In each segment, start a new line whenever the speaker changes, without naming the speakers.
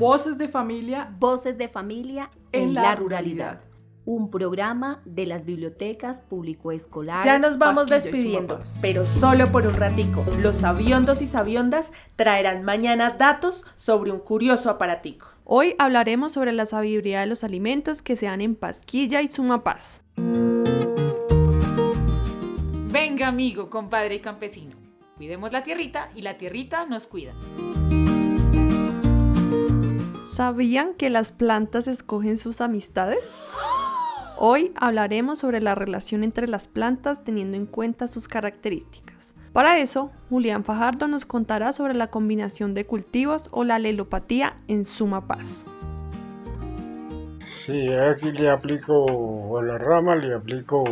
Voces de familia.
Voces de familia en, la, ruralidad. Un programa de las bibliotecas público-escolares.
Ya nos vamos despidiendo, pero solo por un ratico. Los sabiondos y sabiondas traerán mañana datos sobre un curioso aparatico.
Hoy hablaremos sobre la sabiduría de los alimentos que se dan en Pasquilla y Sumapaz.
Venga amigo, compadre y campesino. Cuidemos la tierrita y la tierrita nos cuida.
¿Sabían que las plantas escogen sus amistades? Hoy hablaremos sobre la relación entre las plantas teniendo en cuenta sus características. Para eso, Julián Fajardo nos contará sobre la combinación de cultivos o la lelopatía en suma paz.
Sí, aquí le aplico a la rama, le aplico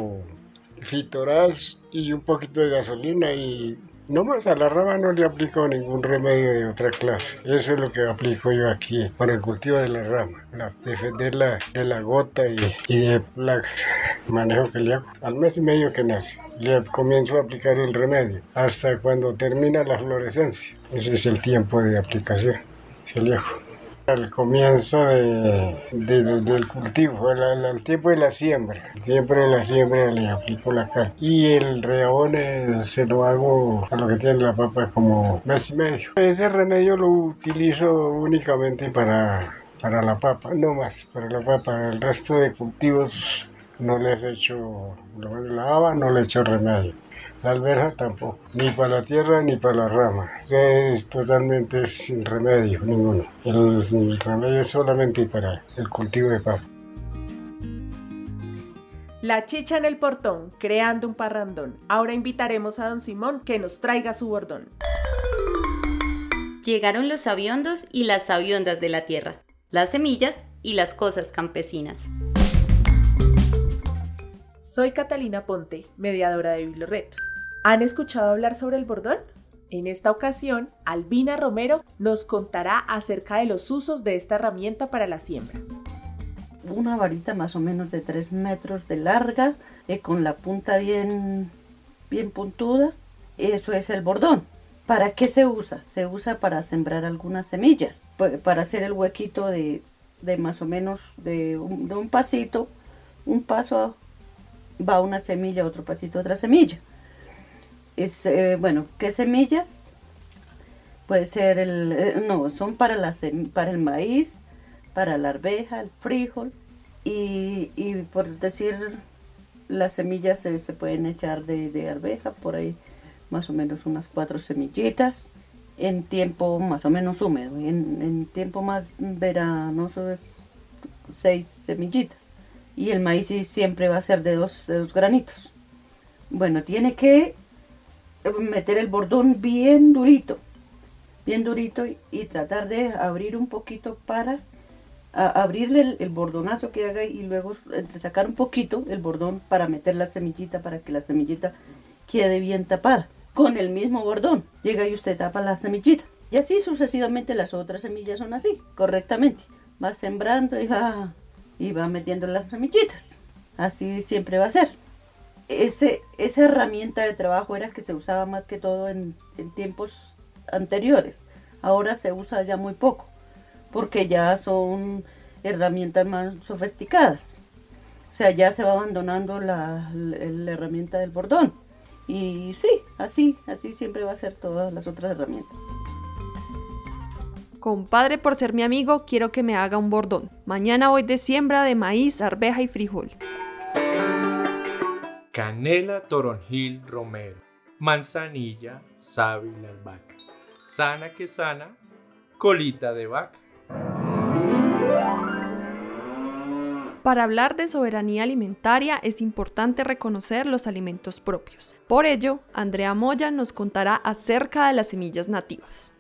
fitoraz y un poquito de gasolina y no más, a la rama no le aplico ningún remedio de otra clase. Eso es lo que aplico yo aquí para el cultivo de la rama, defenderla de la gota y, de plagas. Manejo que le hago al mes y medio que nace. Le comienzo a aplicar el remedio hasta cuando termina la florescencia. Ese es el tiempo de aplicación. Se le hago al comienzo del cultivo, al, tiempo de la siembra. Siempre en la siembra le aplico la cal. Y el reabón se lo hago a lo que tiene la papa como mes y medio. Ese remedio lo utilizo únicamente para, para la papa, no más, para la papa. El resto de cultivos no les he hecho, la haba no le he hecho remedio. La alberja tampoco, ni para la tierra ni para la rama. Es totalmente sin remedio, ninguno. El, remedio es solamente para el cultivo de papa.
La chicha en el portón, creando un parrandón. Ahora invitaremos a don Simón que nos traiga su bordón.
Llegaron los sabiondos y las sabiondas de la tierra, las semillas y las cosas campesinas.
Soy Catalina Ponte, mediadora de Biblioret. ¿Han escuchado hablar sobre el bordón? En esta ocasión, Albina Romero nos contará acerca de los usos de esta herramienta para la siembra.
Una varita más o menos de 3 metros de larga, eh, con la punta bien, bien puntuda. Eso es el bordón. ¿Para qué se usa? Se usa para sembrar algunas semillas, para hacer el huequito de, más o menos de un, de un pasito, un paso va una semilla, otro pasito, otra semilla. Es, eh, bueno, ¿qué semillas? Puede ser el, eh, no, son para, la para el maíz, para la arveja, el frijol, y, por decir, las semillas se, pueden echar de, de, arveja, por ahí más o menos unas cuatro semillitas, en tiempo más o menos húmedo, en, en tiempo más veranoso es seis semillitas y el maíz siempre va a ser de dos, de dos granitos. Bueno, tiene que meter el bordón bien durito, bien durito y, tratar de abrir un poquito para abrirle el, bordonazo que haga y luego sacar un poquito el bordón para meter la semillita para que la semillita quede bien tapada. Con el mismo bordón llega y usted tapa la semillita. Y así sucesivamente las otras semillas son así, correctamente. Va sembrando y va y va metiendo las semillitas. Así siempre va a ser. Ese, esa herramienta de trabajo era que se usaba más que todo en, tiempos anteriores. Ahora se usa ya muy poco, porque ya son herramientas más sofisticadas. O sea, ya se va abandonando la, la herramienta del bordón. Y sí, así, así siempre va a ser todas las otras herramientas.
Compadre, por ser mi amigo, quiero que me haga un bordón. Mañana voy de siembra de maíz, arveja y frijol.
Canela, toronjil, romero. Manzanilla, sábila, albahaca. Sana que sana, colita de vaca.
Para hablar de soberanía alimentaria es importante reconocer los alimentos propios. Por ello, Andrea Moya nos contará acerca de las semillas nativas.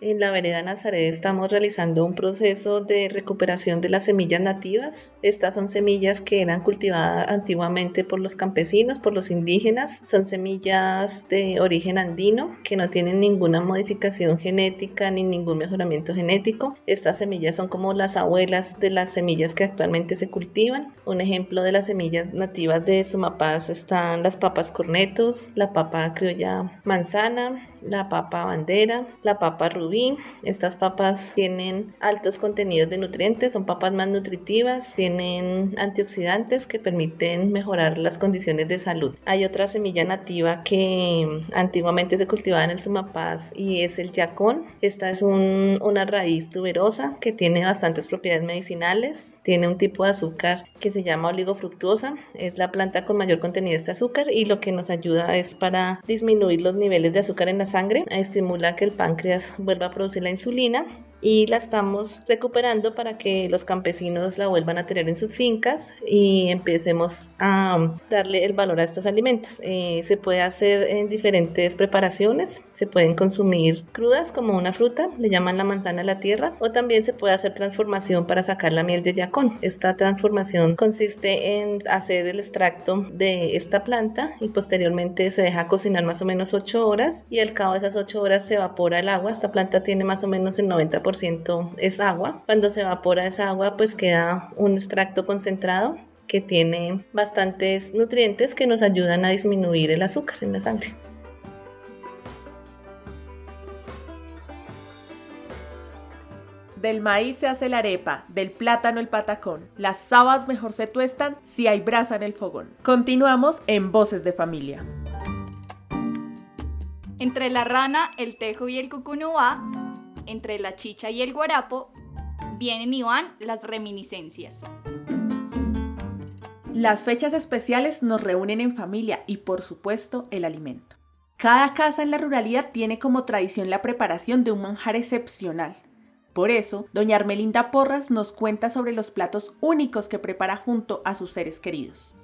En la vereda Nazaret estamos realizando un proceso de recuperación de las semillas nativas. Estas son semillas que eran cultivadas antiguamente por los campesinos, por los indígenas. Son semillas de origen andino que no tienen ninguna modificación genética ni ningún mejoramiento genético. Estas semillas son como las abuelas de las semillas que actualmente se cultivan. Un ejemplo de las semillas nativas de Sumapaz están las papas cornetos, la papa criolla manzana, la papa bandera, la papa rubí. Estas papas tienen altos contenidos de nutrientes, son papas más nutritivas, tienen antioxidantes que permiten mejorar las condiciones de salud. Hay otra semilla nativa que antiguamente se cultivaba en el Sumapaz y es el yacón. Esta es una raíz tuberosa que tiene bastantes propiedades medicinales, tiene un tipo de azúcar que se llama oligofructuosa, es la planta con mayor contenido de este azúcar y lo que nos ayuda es para disminuir los niveles de azúcar en la sangre, estimula que el páncreas vuelva a producir la insulina y la estamos recuperando para que los campesinos la vuelvan a tener en sus fincas y empecemos a darle el valor a estos alimentos. Eh, se puede hacer en diferentes preparaciones, se pueden consumir crudas como una fruta, le llaman la manzana a la tierra, o también se puede hacer transformación para sacar la miel de yacón. Esta transformación consiste en hacer el extracto de esta planta y posteriormente se deja cocinar más o menos 8 horas y al cabo de esas 8 horas se evapora el agua. Esta planta tiene más o menos el 90% es agua. Cuando se evapora esa agua pues queda un extracto concentrado que tiene bastantes nutrientes que nos ayudan a disminuir el azúcar en la sangre.
Del maíz se hace la arepa, del plátano el patacón. Las habas mejor se tuestan si hay brasa en el fogón. Continuamos en Voces de Familia.
Entre la rana, el tejo y el cucunuá, entre la chicha y el guarapo, vienen y van las reminiscencias.
Las fechas especiales nos reúnen en familia y por supuesto el alimento. Cada casa en la ruralidad tiene como tradición la preparación de un manjar excepcional, por eso, doña Armelinda Porras nos cuenta sobre los platos únicos que prepara junto a sus seres queridos.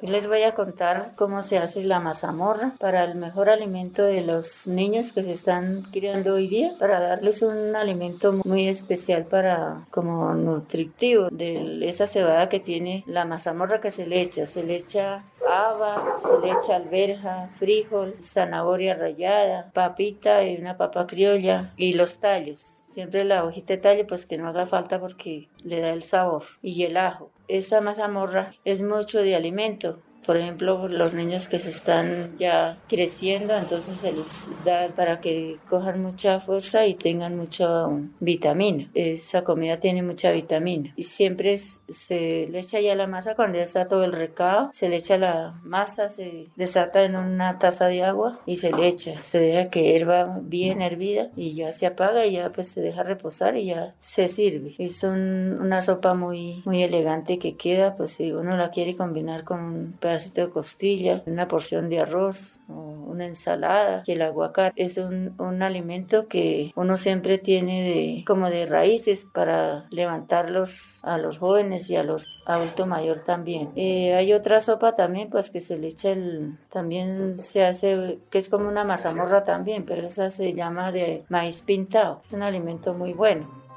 Les voy a contar cómo se hace la mazamorra para el mejor alimento de los niños que se están criando hoy día, para darles un alimento muy especial para como nutritivo de esa cebada que tiene la mazamorra que se le echa. Se le echa haba, se le echa alberja, frijol, zanahoria rallada, papita y una papa criolla y los tallos. Siempre la hojita de tallo pues que no haga falta porque le da el sabor. Y el ajo. Esa mazamorra es mucho de alimento por ejemplo, los niños que se están ya creciendo, entonces se les da para que cojan mucha fuerza y tengan mucha vitamina. Esa comida tiene mucha vitamina. Y siempre se le echa ya la masa cuando ya está todo el recado, se le echa la masa, se desata en una taza de agua y se le echa. Se deja que hierva bien hervida y ya se apaga y ya pues se deja reposar y ya se sirve. Es una sopa muy, muy elegante que queda, pues si uno la quiere combinar con un pedazo de costilla, una porción de arroz, una ensalada, y el aguacate es un, un alimento que uno siempre tiene de, como de raíces para levantarlos a los jóvenes y a los adultos mayor también. Eh, hay otra sopa también, pues que se le echa el, también se hace, que es como una mazamorra también, pero esa se llama de maíz pintado. Es un alimento muy bueno.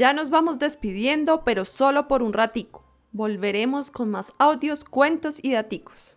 Ya nos vamos despidiendo, pero solo por un ratico. Volveremos con más audios, cuentos y daticos.